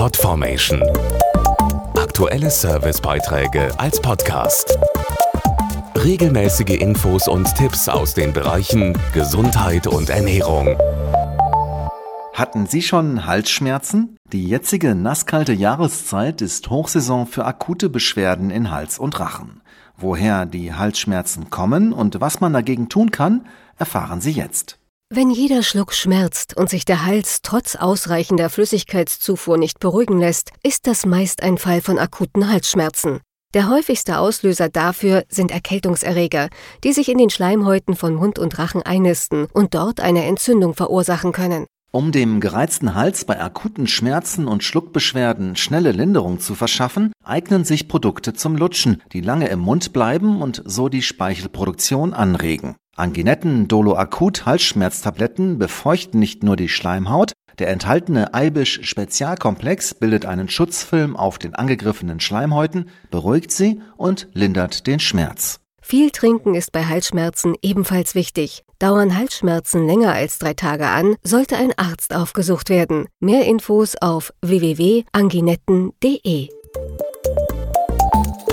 Podformation. Aktuelle Servicebeiträge als Podcast. Regelmäßige Infos und Tipps aus den Bereichen Gesundheit und Ernährung. Hatten Sie schon Halsschmerzen? Die jetzige nasskalte Jahreszeit ist Hochsaison für akute Beschwerden in Hals und Rachen. Woher die Halsschmerzen kommen und was man dagegen tun kann, erfahren Sie jetzt. Wenn jeder Schluck schmerzt und sich der Hals trotz ausreichender Flüssigkeitszufuhr nicht beruhigen lässt, ist das meist ein Fall von akuten Halsschmerzen. Der häufigste Auslöser dafür sind Erkältungserreger, die sich in den Schleimhäuten von Mund und Rachen einnisten und dort eine Entzündung verursachen können. Um dem gereizten Hals bei akuten Schmerzen und Schluckbeschwerden schnelle Linderung zu verschaffen, eignen sich Produkte zum Lutschen, die lange im Mund bleiben und so die Speichelproduktion anregen. Anginetten Dolo Akut Halsschmerztabletten befeuchten nicht nur die Schleimhaut, der enthaltene Eibisch Spezialkomplex bildet einen Schutzfilm auf den angegriffenen Schleimhäuten, beruhigt sie und lindert den Schmerz. Viel Trinken ist bei Halsschmerzen ebenfalls wichtig. Dauern Halsschmerzen länger als drei Tage an, sollte ein Arzt aufgesucht werden. Mehr Infos auf www.anginetten.de.